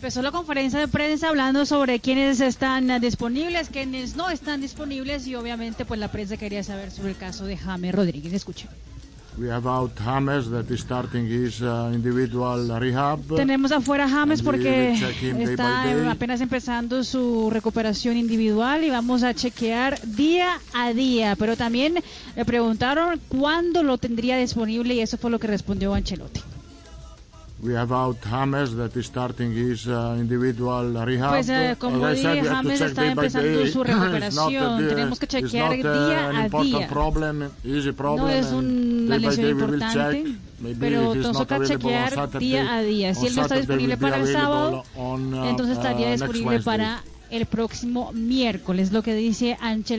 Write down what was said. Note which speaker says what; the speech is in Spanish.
Speaker 1: Empezó la conferencia de prensa hablando sobre quiénes están disponibles, quiénes no están disponibles y obviamente pues la prensa quería saber sobre el caso de James Rodríguez. Escuche.
Speaker 2: We have out James that is starting his uh, individual rehab.
Speaker 1: Tenemos afuera a James porque está apenas empezando su recuperación individual y vamos a chequear día a día. Pero también le preguntaron cuándo lo tendría disponible y eso fue lo que respondió Ancelotti.
Speaker 2: We have out James that is starting his uh, individual rehab.
Speaker 1: Pues eh, como
Speaker 2: As said,
Speaker 1: dije,
Speaker 2: to
Speaker 1: James está empezando
Speaker 2: day.
Speaker 1: su recuperación. Tenemos que chequear
Speaker 2: not, uh,
Speaker 1: día a día.
Speaker 2: problem, problem,
Speaker 1: No es una lesión importante, pero nos toca chequear
Speaker 2: Saturday,
Speaker 1: día a día. Si él no está
Speaker 2: Saturday
Speaker 1: disponible
Speaker 2: will be
Speaker 1: para el sábado,
Speaker 2: on, uh,
Speaker 1: entonces estaría
Speaker 2: uh,
Speaker 1: disponible para el próximo miércoles, lo que dice Ancelotti.